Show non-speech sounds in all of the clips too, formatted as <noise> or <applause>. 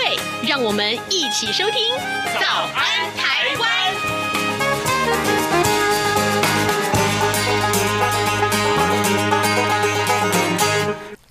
对，让我们一起收听《早安台湾》。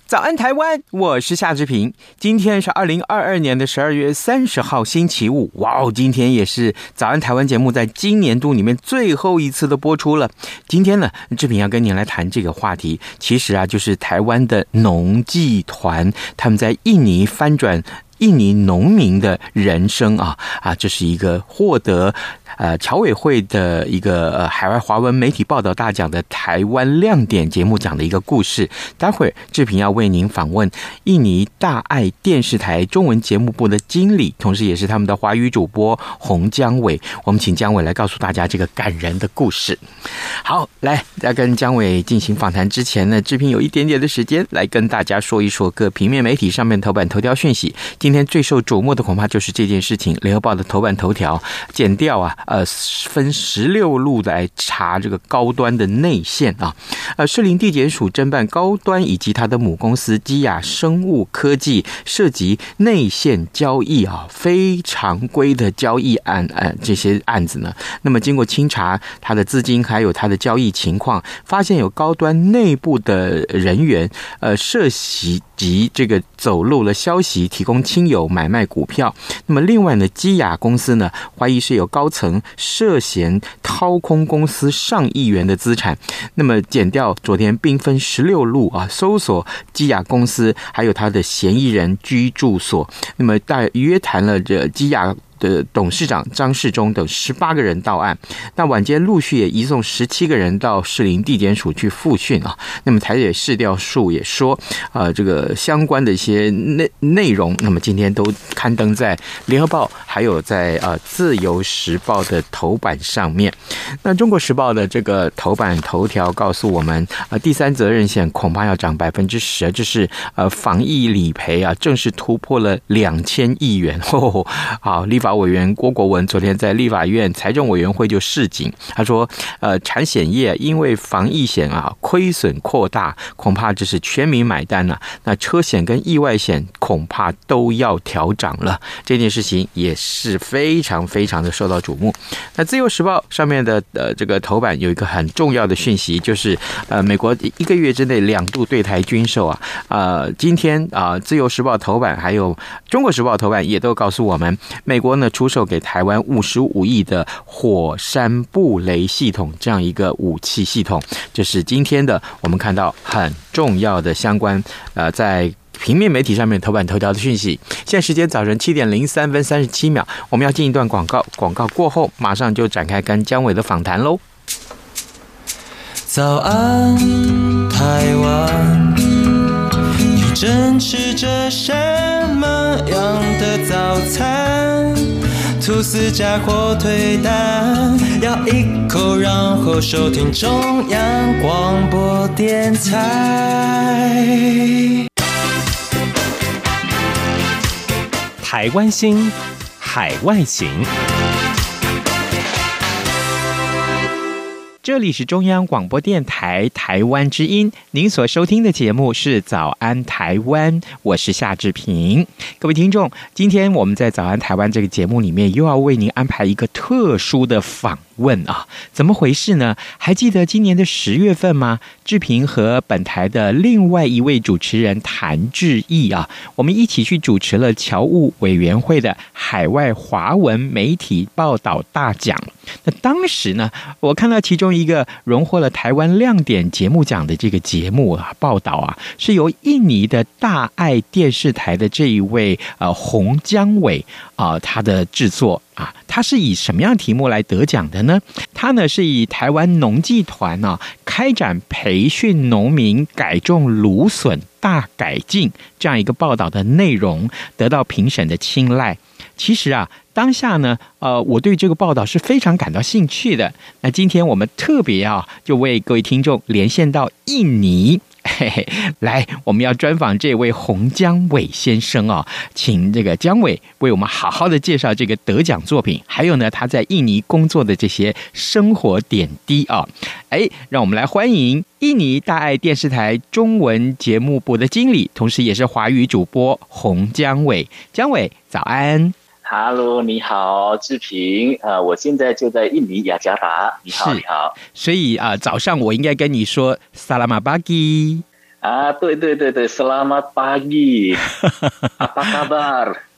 早安，台湾！我是夏志平。今天是二零二二年的十二月三十号，星期五。哇哦，今天也是早安台湾节目在今年度里面最后一次的播出了。今天呢，志平要跟您来谈这个话题，其实啊，就是台湾的农技团他们在印尼翻转印尼农民的人生啊啊，这是一个获得。呃，侨委会的一个呃海外华文媒体报道大奖的台湾亮点节目讲的一个故事，待会儿志平要为您访问印尼大爱电视台中文节目部的经理，同时也是他们的华语主播洪姜伟。我们请姜伟来告诉大家这个感人的故事。好，来在跟姜伟进行访谈之前呢，志平有一点点的时间来跟大家说一说各平面媒体上面头版头条讯息。今天最受瞩目的恐怕就是这件事情，《联合报》的头版头条剪掉啊。呃，分十六路来查这个高端的内线啊。呃，士林地检署侦办高端以及他的母公司基亚生物科技涉及内线交易啊，非常规的交易案，呃，这些案子呢，那么经过清查，他的资金还有他的交易情况，发现有高端内部的人员，呃，涉嫌及这个走漏了消息，提供亲友买卖股票。那么另外呢，基亚公司呢，怀疑是有高层。涉嫌掏空公司上亿元的资产，那么减掉昨天兵分十六路啊，搜索基亚公司还有他的嫌疑人居住所，那么大约谈了这基亚。的董事长张世忠等十八个人到案，那晚间陆续也移送十七个人到士林地检署去复讯啊。那么台北市调处也说，呃，这个相关的一些内内容，那么今天都刊登在联合报，还有在呃自由时报的头版上面。那中国时报的这个头版头条告诉我们，呃，第三责任险恐怕要涨百分之十，这是呃防疫理赔啊，正式突破了两千亿元。<laughs> 哦，好，立法。委员郭国文昨天在立法院财政委员会就示警，他说：“呃，产险业因为防疫险啊亏损扩大，恐怕这是全民买单了。那车险跟意外险恐怕都要调涨了。这件事情也是非常非常的受到瞩目。那自由时报上面的呃这个头版有一个很重要的讯息，就是呃美国一个月之内两度对台军售啊。呃，今天啊，自由时报头版还有中国时报头版也都告诉我们，美国。那出售给台湾五十五亿的火山布雷系统这样一个武器系统，这是今天的我们看到很重要的相关呃，在平面媒体上面头版头条的讯息。现在时间早晨七点零三分三十七秒，我们要进一段广告，广告过后马上就展开跟姜伟的访谈喽。早安，台湾，你正吃着什么样的早餐？丝加火腿蛋，咬一口，然后收听中央广播电台。台湾心，海外行。这里是中央广播电台台湾之音，您所收听的节目是《早安台湾》，我是夏志平。各位听众，今天我们在《早安台湾》这个节目里面，又要为您安排一个特殊的访问啊，怎么回事呢？还记得今年的十月份吗？志平和本台的另外一位主持人谭志毅啊，我们一起去主持了侨务委员会的海外华文媒体报道大奖。那当时呢，我看到其中一个荣获了台湾亮点节目奖的这个节目啊，报道啊，是由印尼的大爱电视台的这一位呃洪江伟啊，他的制作啊，他是以什么样题目来得奖的呢？他呢是以台湾农技团呢、啊、开展培训农民改种芦笋大改进这样一个报道的内容，得到评审的青睐。其实啊。当下呢，呃，我对这个报道是非常感到兴趣的。那今天我们特别啊，就为各位听众连线到印尼。嘿嘿，来，我们要专访这位洪江伟先生啊，请这个江伟为我们好好的介绍这个得奖作品，还有呢，他在印尼工作的这些生活点滴啊。哎，让我们来欢迎印尼大爱电视台中文节目部的经理，同时也是华语主播洪江伟。江伟，早安。Hello，你好，志平。呃，我现在就在印尼雅加达。你好，你好。所以啊、呃，早上我应该跟你说 Selamat pagi 啊，对对对对，Selamat pagi，Apa <laughs>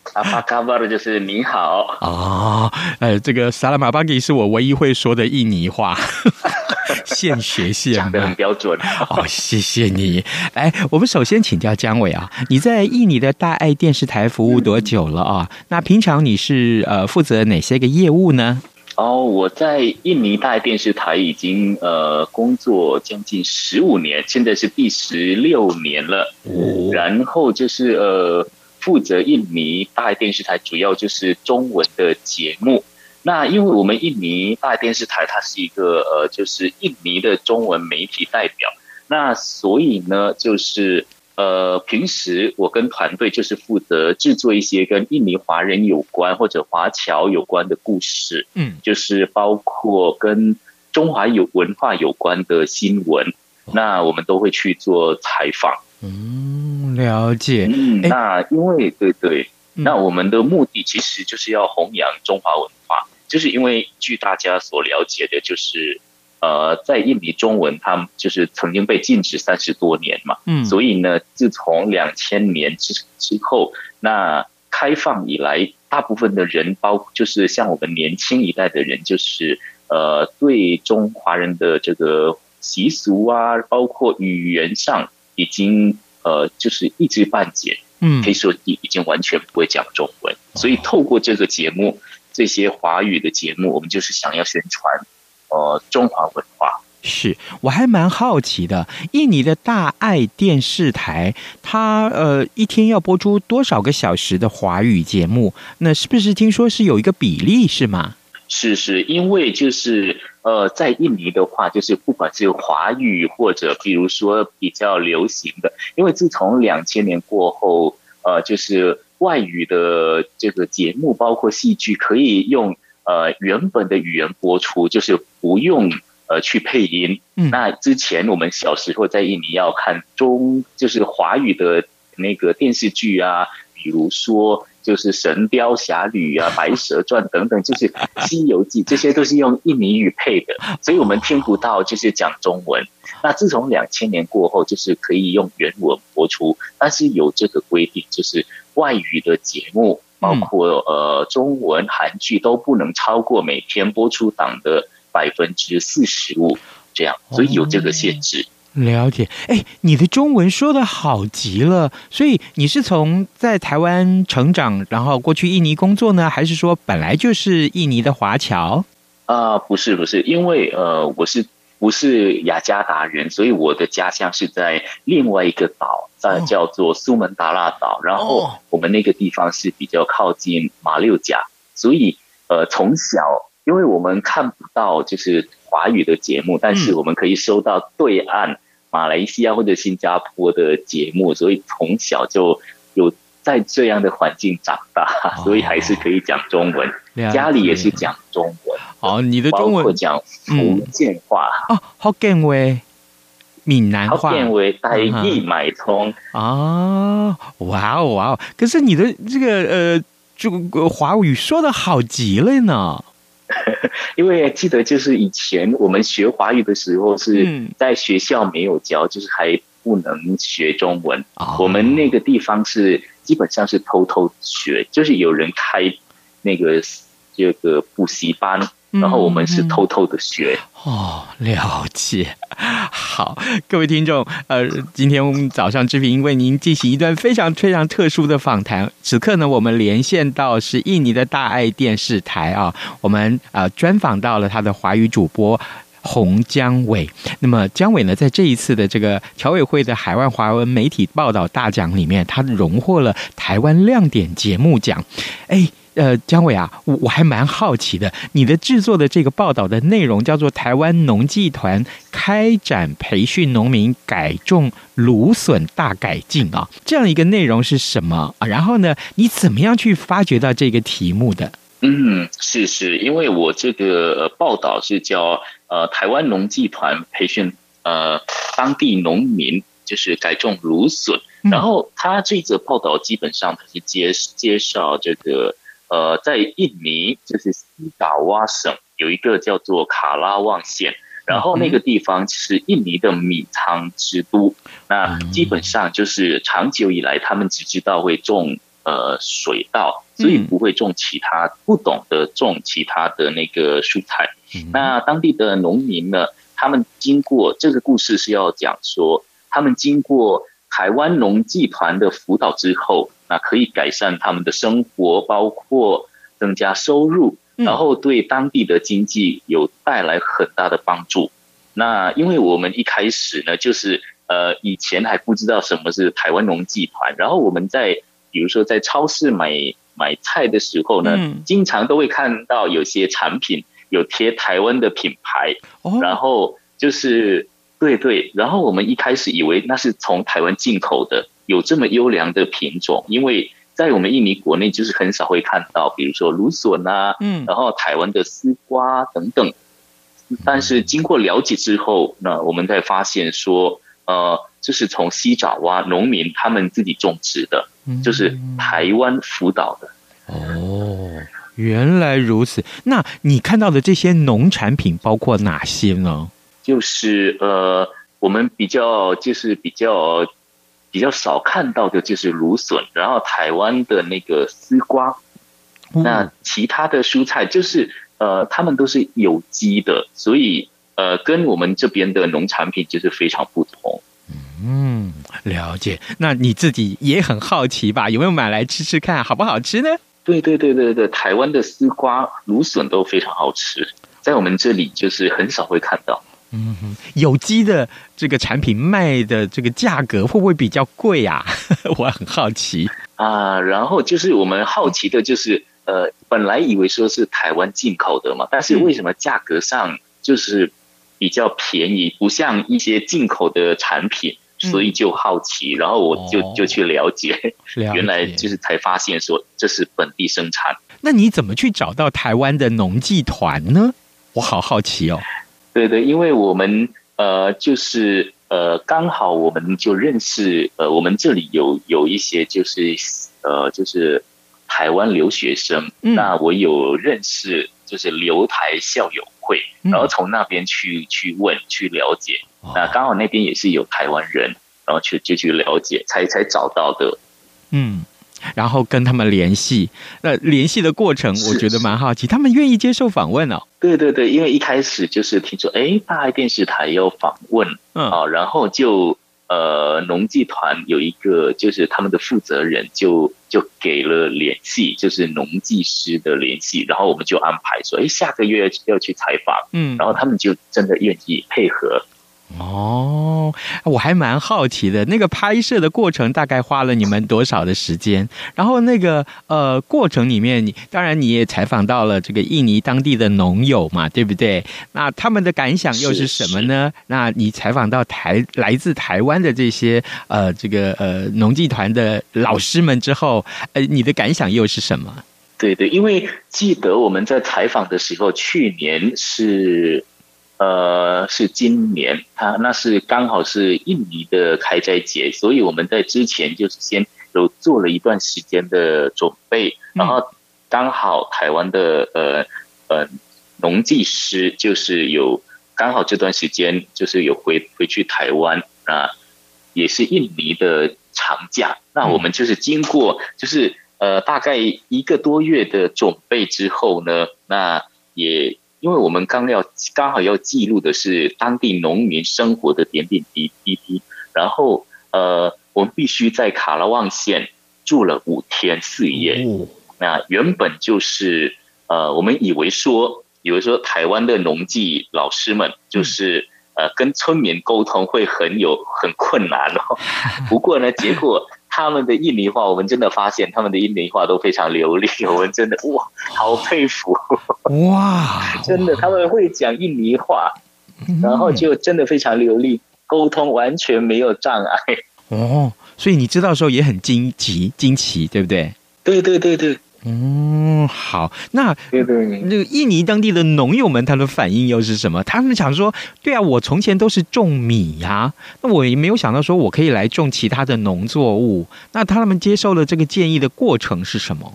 kabar？Apa kabar 就是你好。哦，呃，这个 Selamat pagi 是我唯一会说的印尼话。<laughs> 现学现卖，讲的很标准哦，谢谢你。来，我们首先请教姜伟啊，你在印尼的大爱电视台服务多久了啊？嗯、那平常你是呃负责哪些个业务呢？哦，我在印尼大爱电视台已经呃工作将近十五年，现在是第十六年了。哦、然后就是呃负责印尼大爱电视台，主要就是中文的节目。那因为我们印尼大电视台，它是一个呃，就是印尼的中文媒体代表，那所以呢，就是呃，平时我跟团队就是负责制作一些跟印尼华人有关或者华侨有关的故事，嗯，就是包括跟中华有文化有关的新闻，那我们都会去做采访。嗯，了解。嗯，那因为对对，那我们的目的其实就是要弘扬中华文化。就是因为据大家所了解的，就是，呃，在印尼中文，它就是曾经被禁止三十多年嘛，嗯，所以呢，自从两千年之之后，那开放以来，大部分的人，包括就是像我们年轻一代的人，就是呃，对中华人的这个习俗啊，包括语言上，已经呃，就是一知半解，嗯，可以说已已经完全不会讲中文，所以透过这个节目。这些华语的节目，我们就是想要宣传，呃，中华文化。是，我还蛮好奇的，印尼的大爱电视台，它呃一天要播出多少个小时的华语节目？那是不是听说是有一个比例是吗？是是，因为就是呃，在印尼的话，就是不管是华语或者比如说比较流行的，因为自从两千年过后，呃，就是。外语的这个节目，包括戏剧，可以用呃原本的语言播出，就是不用呃去配音。嗯，那之前我们小时候在印尼要看中，就是华语的那个电视剧啊，比如说就是《神雕侠侣》啊，《白蛇传》等等，就是 <laughs>《西游记》，这些都是用印尼语配的，所以我们听不到就是讲中文。那自从两千年过后，就是可以用原文播出，但是有这个规定，就是。外语的节目，包括呃中文、韩剧都不能超过每天播出档的百分之四十五，这样，所以有这个限制。了解，哎，你的中文说的好极了，所以你是从在台湾成长，然后过去印尼工作呢，还是说本来就是印尼的华侨？啊，呃，不是不是，因为呃我是。不是雅加达人，所以我的家乡是在另外一个岛，在叫做苏门答腊岛。然后我们那个地方是比较靠近马六甲，所以呃，从小因为我们看不到就是华语的节目，但是我们可以收到对岸马来西亚或者新加坡的节目，所以从小就有在这样的环境长大，所以还是可以讲中文，家里也是讲中文。哦，你的中文讲福建话、嗯、哦，福建话、闽南话、福建话台语买通啊！哇哦哇哦！可是你的这个呃，这个华语说的好极了呢。<laughs> 因为记得就是以前我们学华语的时候是在学校没有教，就是还不能学中文。哦、我们那个地方是基本上是偷偷学，就是有人开那个这个补习班。然后我们是偷偷的学、嗯、哦，了解。好，各位听众，呃，今天我们早上志平为您进行一段非常非常特殊的访谈。此刻呢，我们连线到是印尼的大爱电视台啊，我们呃专访到了他的华语主播洪江伟。那么江伟呢，在这一次的这个侨委会的海外华文媒体报道大奖里面，他荣获了台湾亮点节目奖。哎。呃，姜伟啊，我我还蛮好奇的，你的制作的这个报道的内容叫做“台湾农技团开展培训农民改种芦笋大改进”啊，这样一个内容是什么啊？然后呢，你怎么样去发掘到这个题目的？嗯，是是，因为我这个报道是叫呃台湾农技团培训呃当地农民就是改种芦笋，嗯、然后他这则报道基本上他是介介绍这个呃在印尼就是西爪哇省有一个叫做卡拉旺县，然后那个地方是印尼的米仓之都，嗯、那基本上就是长久以来他们只知道会种。呃，水稻，所以不会种其他，嗯、不懂得种其他的那个蔬菜。嗯、那当地的农民呢，他们经过这个故事是要讲说，他们经过台湾农技团的辅导之后，那可以改善他们的生活，包括增加收入，然后对当地的经济有带来很大的帮助。嗯、那因为我们一开始呢，就是呃以前还不知道什么是台湾农技团，然后我们在。比如说，在超市买买菜的时候呢，嗯、经常都会看到有些产品有贴台湾的品牌，哦、然后就是对对，然后我们一开始以为那是从台湾进口的，有这么优良的品种，因为在我们印尼国内就是很少会看到，比如说芦笋啊，嗯，然后台湾的丝瓜等等，但是经过了解之后，那我们才发现说，呃。这是从西爪哇农民他们自己种植的，就是台湾辅导的。哦，原来如此。那你看到的这些农产品包括哪些呢？就是呃，我们比较就是比较比较少看到的就是芦笋，然后台湾的那个丝瓜。那其他的蔬菜就是呃，他们都是有机的，所以呃，跟我们这边的农产品就是非常不同。嗯，了解。那你自己也很好奇吧？有没有买来吃吃看，好不好吃呢？对对对对对，台湾的丝瓜、芦笋都非常好吃，在我们这里就是很少会看到。嗯哼，有机的这个产品卖的这个价格会不会比较贵啊？<laughs> 我很好奇啊。然后就是我们好奇的就是，呃，本来以为说是台湾进口的嘛，但是为什么价格上就是比较便宜，不像一些进口的产品？所以就好奇，然后我就就去了解，了解，原来就是才发现说这是本地生产。那你怎么去找到台湾的农技团呢？我好好奇哦。对对，因为我们呃就是呃刚好我们就认识呃我们这里有有一些就是呃就是台湾留学生，嗯、那我有认识就是留台校友会，然后从那边去去问去了解。那刚好那边也是有台湾人，然后去就去了解，才才找到的。嗯，然后跟他们联系，那联系的过程我觉得蛮好奇，他们愿意接受访问哦。对对对，因为一开始就是听说，哎，大爱电视台要访问，嗯，啊，然后就呃，农技团有一个就是他们的负责人就就给了联系，就是农技师的联系，然后我们就安排说，哎，下个月要去采访，嗯，然后他们就真的愿意配合。哦，我还蛮好奇的，那个拍摄的过程大概花了你们多少的时间？然后那个呃过程里面，你当然你也采访到了这个印尼当地的农友嘛，对不对？那他们的感想又是什么呢？那你采访到台来自台湾的这些呃这个呃农技团的老师们之后，呃，你的感想又是什么？对对，因为记得我们在采访的时候，去年是。呃，是今年，它那是刚好是印尼的开斋节，所以我们在之前就是先有做了一段时间的准备，然后刚好台湾的呃呃农技师就是有刚好这段时间就是有回回去台湾啊，也是印尼的长假，那我们就是经过就是呃大概一个多月的准备之后呢，那也。因为我们刚要刚好要记录的是当地农民生活的点点滴滴，然后呃，我们必须在卡拉旺县住了五天四夜。那原本就是呃，我们以为说，以为说台湾的农技老师们就是呃，跟村民沟通会很有很困难哦。<laughs> 不过呢，结果。他们的印尼话，我们真的发现他们的印尼话都非常流利，<laughs> 我们真的哇，好佩服哇！真的他们会讲印尼话，然后就真的非常流利，沟通完全没有障碍。哦，所以你知道的时候也很惊奇，惊奇，对不对？对对对对。嗯，好，那对对，那个印尼当地的农友们，他的反应又是什么？他们想说，对啊，我从前都是种米呀、啊，那我也没有想到说我可以来种其他的农作物。那他们接受了这个建议的过程是什么？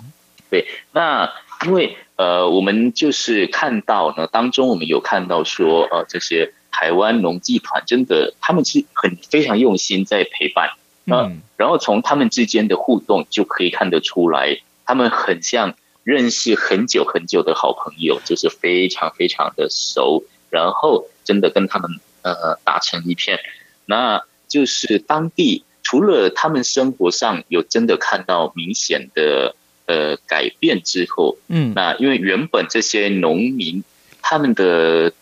对，那因为呃，我们就是看到呢，当中我们有看到说，呃，这些台湾农技团真的他们是很非常用心在陪伴，嗯，然后从他们之间的互动就可以看得出来。他们很像认识很久很久的好朋友，就是非常非常的熟，然后真的跟他们呃打成一片。那就是当地除了他们生活上有真的看到明显的呃改变之后，嗯，那因为原本这些农民他们的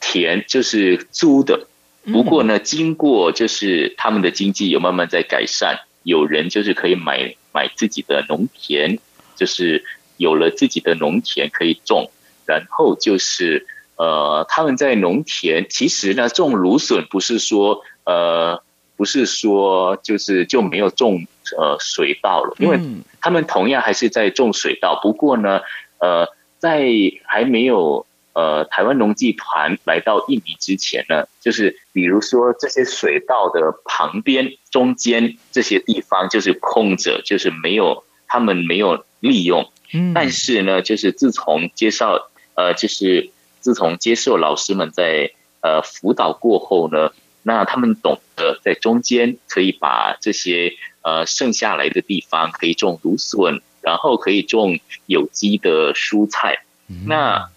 田就是租的，不过呢，经过就是他们的经济有慢慢在改善，有人就是可以买。买自己的农田，就是有了自己的农田可以种，然后就是呃，他们在农田其实呢种芦笋不是说呃不是说就是就没有种呃水稻了，因为他们同样还是在种水稻，不过呢呃在还没有呃台湾农技团来到印尼之前呢，就是比如说这些水稻的旁边。中间这些地方就是空着，就是没有他们没有利用。嗯，但是呢，就是自从接受呃，就是自从接受老师们在呃辅导过后呢，那他们懂得在中间可以把这些呃剩下来的地方可以种芦笋，然后可以种有机的蔬菜。那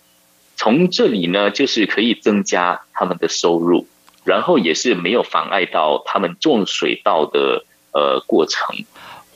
从这里呢，就是可以增加他们的收入。然后也是没有妨碍到他们种水稻的呃过程，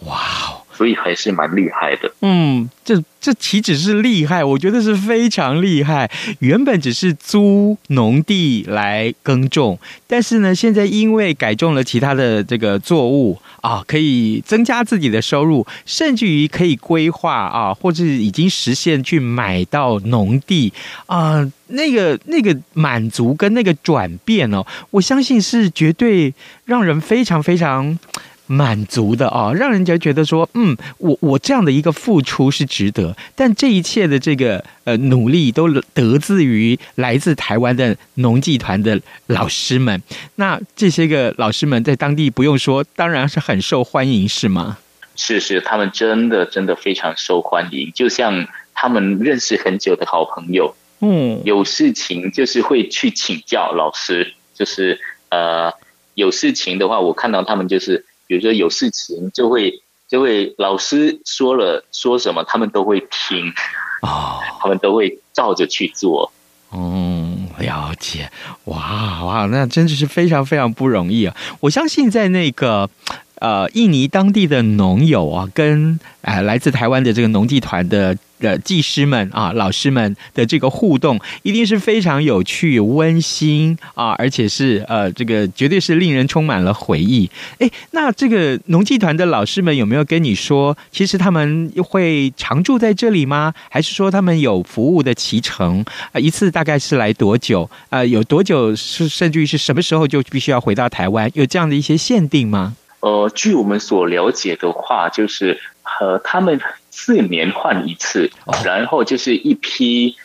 哇哦，所以还是蛮厉害的。嗯，这这岂止是厉害，我觉得是非常厉害。原本只是租农地来耕种，但是呢，现在因为改种了其他的这个作物啊，可以增加自己的收入，甚至于可以规划啊，或者已经实现去买到农地啊。那个那个满足跟那个转变哦，我相信是绝对让人非常非常满足的哦，让人家觉得说，嗯，我我这样的一个付出是值得。但这一切的这个呃努力都得自于来自台湾的农技团的老师们。那这些个老师们在当地不用说，当然是很受欢迎，是吗？是是，他们真的真的非常受欢迎，就像他们认识很久的好朋友。嗯，有事情就是会去请教老师，就是呃，有事情的话，我看到他们就是，比如说有事情就会就会老师说了说什么，他们都会听啊，他们都会照着去做。嗯，了解，哇哇，那真的是非常非常不容易啊！我相信在那个。呃，印尼当地的农友啊，跟呃来自台湾的这个农技团的呃技师们啊、老师们的这个互动，一定是非常有趣、温馨啊，而且是呃这个绝对是令人充满了回忆。哎，那这个农技团的老师们有没有跟你说，其实他们会常住在这里吗？还是说他们有服务的期程啊？一次大概是来多久？呃，有多久是甚至于是什么时候就必须要回到台湾？有这样的一些限定吗？呃，据我们所了解的话，就是呃，他们四年换一次，然后就是一批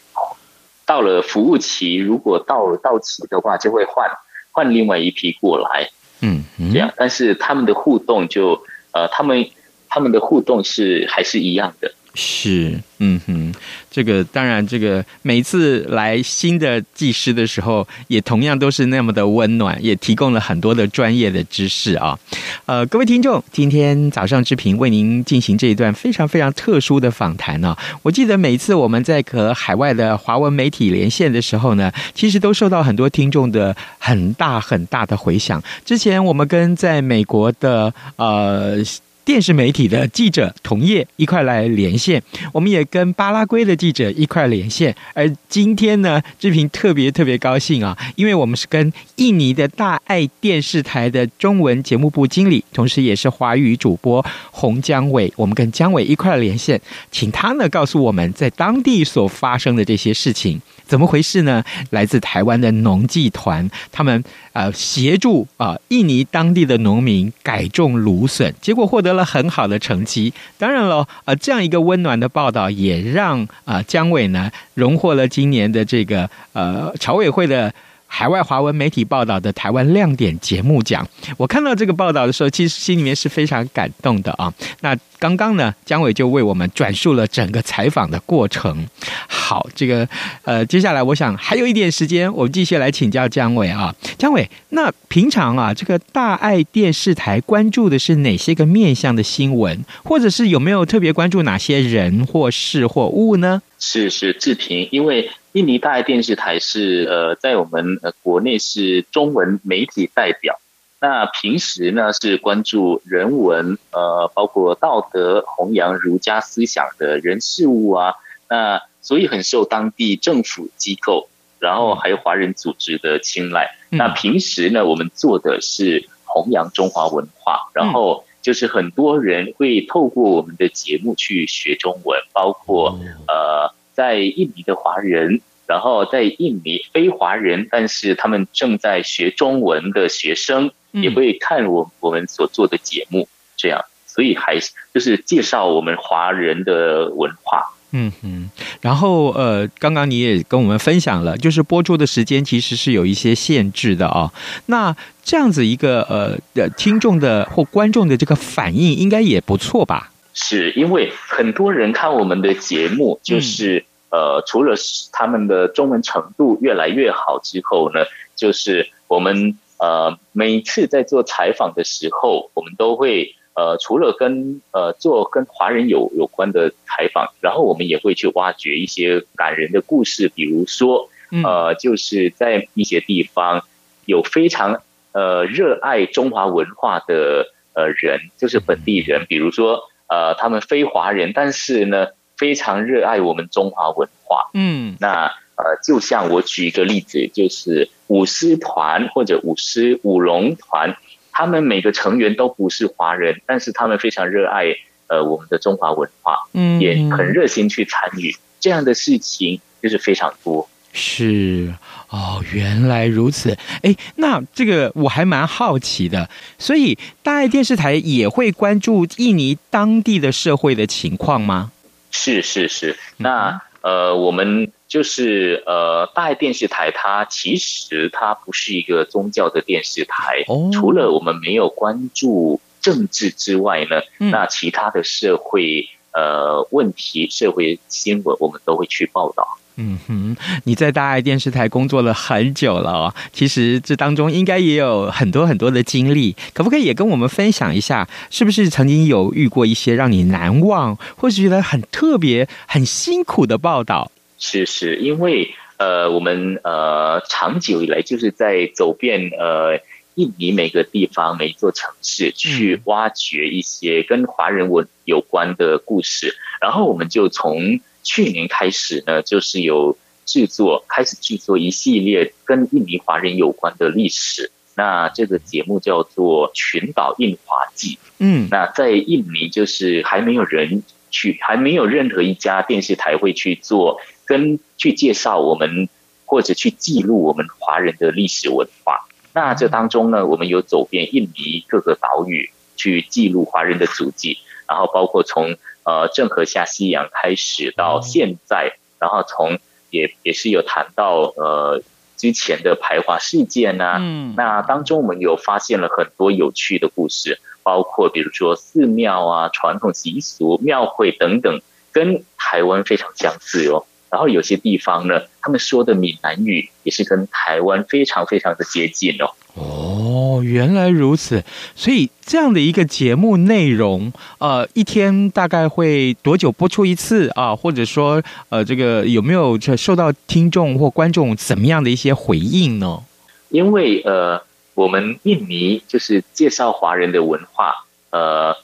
到了服务期，如果到到期的话，就会换换另外一批过来，嗯，嗯，这样。但是他们的互动就呃，他们他们的互动是还是一样的。是，嗯哼，这个当然，这个每一次来新的技师的时候，也同样都是那么的温暖，也提供了很多的专业的知识啊。呃，各位听众，今天早上志平为您进行这一段非常非常特殊的访谈呢、我记得每一次我们在和海外的华文媒体连线的时候呢，其实都受到很多听众的很大很大的回响。之前我们跟在美国的呃。电视媒体的记者同业一块来连线，我们也跟巴拉圭的记者一块连线。而今天呢，志平特别特别高兴啊，因为我们是跟印尼的大爱电视台的中文节目部经理，同时也是华语主播洪江伟，我们跟江伟一块连线，请他呢告诉我们在当地所发生的这些事情。怎么回事呢？来自台湾的农技团，他们呃协助啊、印尼当地的农民改种芦笋，结果获得了很好的成绩。当然了，啊、呃、这样一个温暖的报道，也让啊、呃、姜伟呢荣获了今年的这个呃侨委会的。海外华文媒体报道的台湾亮点节目奖，我看到这个报道的时候，其实心里面是非常感动的啊。那刚刚呢，姜伟就为我们转述了整个采访的过程。好，这个呃，接下来我想还有一点时间，我们继续来请教姜伟啊。姜伟，那平常啊，这个大爱电视台关注的是哪些个面向的新闻，或者是有没有特别关注哪些人或事或物呢？是是，志平，因为。印尼大爱电视台是呃，在我们呃国内是中文媒体代表。那平时呢是关注人文，呃，包括道德、弘扬儒家思想的人事物啊。那所以很受当地政府机构，然后还有华人组织的青睐。那平时呢，我们做的是弘扬中华文化，然后就是很多人会透过我们的节目去学中文，包括呃。在印尼的华人，然后在印尼非华人，但是他们正在学中文的学生，也会看我我们所做的节目，这样，所以还是就是介绍我们华人的文化。嗯嗯，然后呃，刚刚你也跟我们分享了，就是播出的时间其实是有一些限制的啊、哦。那这样子一个呃的听众的或观众的这个反应，应该也不错吧？是因为很多人看我们的节目，就是。呃，除了他们的中文程度越来越好之后呢，就是我们呃每次在做采访的时候，我们都会呃除了跟呃做跟华人有有关的采访，然后我们也会去挖掘一些感人的故事，比如说呃就是在一些地方有非常呃热爱中华文化的呃人，就是本地人，比如说呃他们非华人，但是呢。非常热爱我们中华文化，嗯，那呃，就像我举一个例子，就是舞狮团或者舞狮舞龙团，他们每个成员都不是华人，但是他们非常热爱呃我们的中华文化，嗯，也很热心去参与这样的事情，就是非常多。是哦，原来如此。哎，那这个我还蛮好奇的，所以大爱电视台也会关注印尼当地的社会的情况吗？是是是，那呃，我们就是呃，大爱电视台，它其实它不是一个宗教的电视台。哦，除了我们没有关注政治之外呢，嗯，那其他的社会呃问题、社会新闻，我们都会去报道。嗯哼，你在大爱电视台工作了很久了哦，其实这当中应该也有很多很多的经历，可不可以也跟我们分享一下？是不是曾经有遇过一些让你难忘，或是觉得很特别、很辛苦的报道？是是，因为呃，我们呃长久以来就是在走遍呃印尼每个地方、每一座城市，去挖掘一些跟华人文有关的故事，嗯、然后我们就从。去年开始呢，就是有制作，开始制作一系列跟印尼华人有关的历史。那这个节目叫做《群岛印华记》。嗯，那在印尼就是还没有人去，还没有任何一家电视台会去做跟去介绍我们或者去记录我们华人的历史文化。那这当中呢，我们有走遍印尼各个岛屿去记录华人的足迹，然后包括从。呃，郑和下西洋开始到现在，然后从也也是有谈到呃之前的排华事件呐、啊，嗯，那当中我们有发现了很多有趣的故事，包括比如说寺庙啊、传统习俗、庙会等等，跟台湾非常相似哦。然后有些地方呢，他们说的闽南语也是跟台湾非常非常的接近哦。哦，原来如此，所以这样的一个节目内容，呃，一天大概会多久播出一次啊？或者说，呃，这个有没有受到听众或观众怎么样的一些回应呢？因为呃，我们印尼就是介绍华人的文化，呃，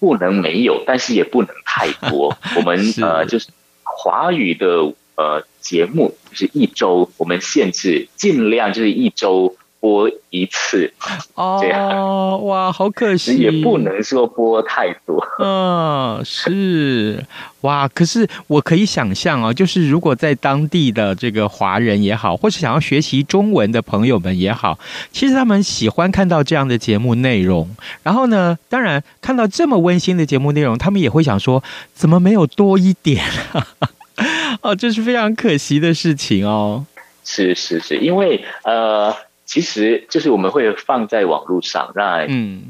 不能没有，但是也不能太多。<laughs> 我们呃，就是华语的呃节目，就是一周，我们限制尽量就是一周。播一次哦，<laughs> 这样哇，好可惜，也不能说播太多。嗯，是哇，可是我可以想象啊，就是如果在当地的这个华人也好，或是想要学习中文的朋友们也好，其实他们喜欢看到这样的节目内容。然后呢，当然看到这么温馨的节目内容，他们也会想说，怎么没有多一点？<laughs> 哦，这是非常可惜的事情哦。是是是，因为呃。其实就是我们会放在网络上，那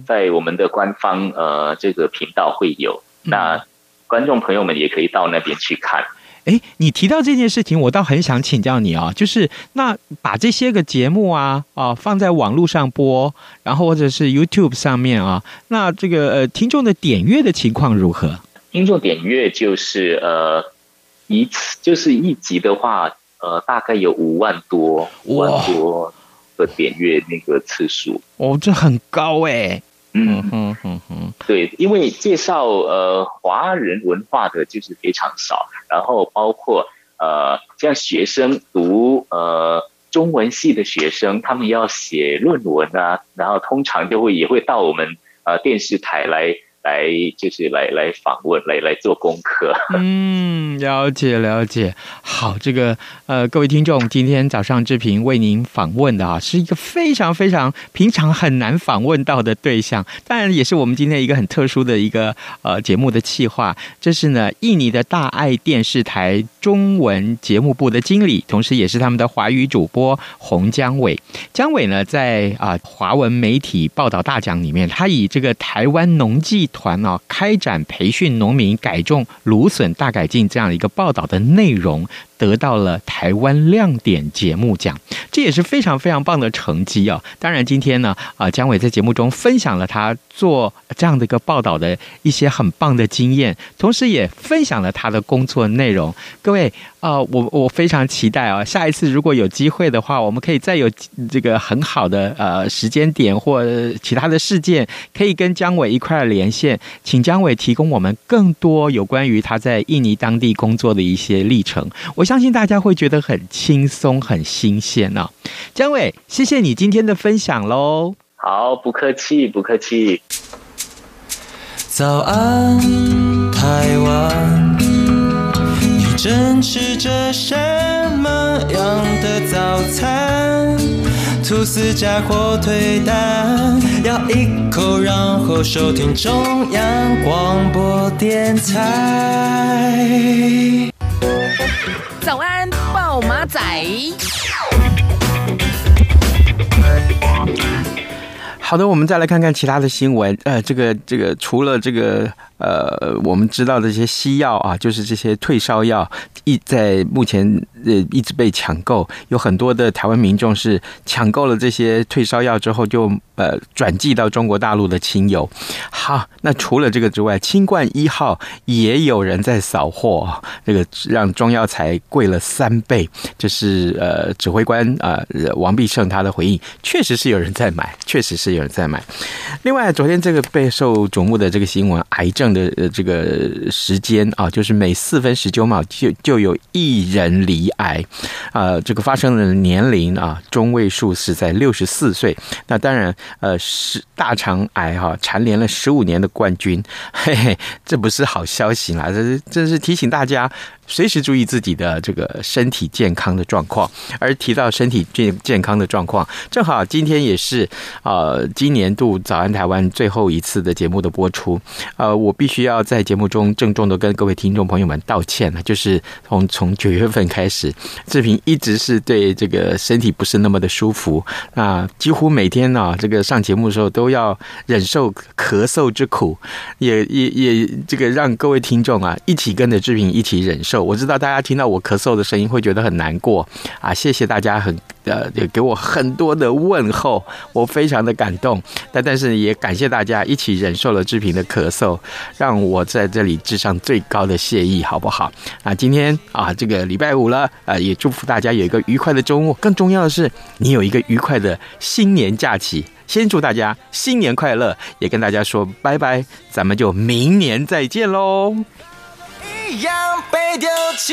在我们的官方呃这个频道会有，那观众朋友们也可以到那边去看。哎，你提到这件事情，我倒很想请教你啊，就是那把这些个节目啊啊放在网络上播，然后或者是 YouTube 上面啊，那这个呃听众的点阅的情况如何？听众点阅就是呃一次就是一集的话，呃大概有五万多，五万多。的点阅那个次数哦，这很高哎。嗯哼哼哼，对，因为介绍呃华人文化的就是非常少，然后包括呃像学生读呃中文系的学生，他们要写论文啊，然后通常就会也会到我们呃电视台来。来就是来来访问，来来做功课。<laughs> 嗯，了解了解。好，这个呃，各位听众，今天早上志平为您访问的啊，是一个非常非常平常很难访问到的对象，当然也是我们今天一个很特殊的一个呃节目的企划。这是呢，印尼的大爱电视台中文节目部的经理，同时也是他们的华语主播洪姜伟。姜伟呢，在啊、华文媒体报道大奖里面，他以这个台湾农技团啊，开展培训农民改种芦笋大改进这样一个报道的内容，得到了台湾亮点节目奖，这也是非常非常棒的成绩啊！当然，今天呢，啊，姜伟在节目中分享了他做这样的一个报道的一些很棒的经验，同时也分享了他的工作内容。各位啊，我我非常期待啊，下一次如果有机会的话，我们可以再有这个很好的呃时间点或其他的事件，可以跟姜伟一块连线，请姜伟提供我们更多有关于他在印尼当地工作的一些历程。我。相信大家会觉得很轻松、很新鲜呢、哦。姜伟，谢谢你今天的分享喽。好，不客气，不客气。早安，台湾，你正吃着什么样的早餐？吐司加火腿蛋，咬一口，然后收听中央广播电台。早安，暴马仔。好的，我们再来看看其他的新闻。呃，这个这个，除了这个。呃，我们知道的这些西药啊，就是这些退烧药，一在目前呃一直被抢购，有很多的台湾民众是抢购了这些退烧药之后就，呃转寄到中国大陆的亲友。好，那除了这个之外，清冠一号也有人在扫货，这个让中药材贵了三倍。这是呃指挥官啊、呃、王必胜他的回应，确实是有人在买，确实是有人在买。另外，昨天这个备受瞩目的这个新闻，癌症。的呃这个时间啊，就是每四分十九秒就就有一人罹癌，啊，这个发生的年龄啊中位数是在六十四岁。那当然，呃，是大肠癌哈蝉联了十五年的冠军，嘿嘿，这不是好消息啦，这是这是提醒大家。随时注意自己的这个身体健康的状况，而提到身体健健康的状况，正好今天也是呃今年度早安台湾最后一次的节目的播出，呃，我必须要在节目中郑重的跟各位听众朋友们道歉了，就是从从九月份开始，志平一直是对这个身体不是那么的舒服，那几乎每天呢、啊，这个上节目的时候都要忍受咳嗽之苦，也也也这个让各位听众啊一起跟着志平一起忍受。我知道大家听到我咳嗽的声音会觉得很难过啊，谢谢大家很呃也给我很多的问候，我非常的感动。但但是也感谢大家一起忍受了志平的咳嗽，让我在这里致上最高的谢意，好不好？啊，今天啊这个礼拜五了，啊也祝福大家有一个愉快的周末。更重要的是，你有一个愉快的新年假期。先祝大家新年快乐，也跟大家说拜拜，咱们就明年再见喽。一样被丢弃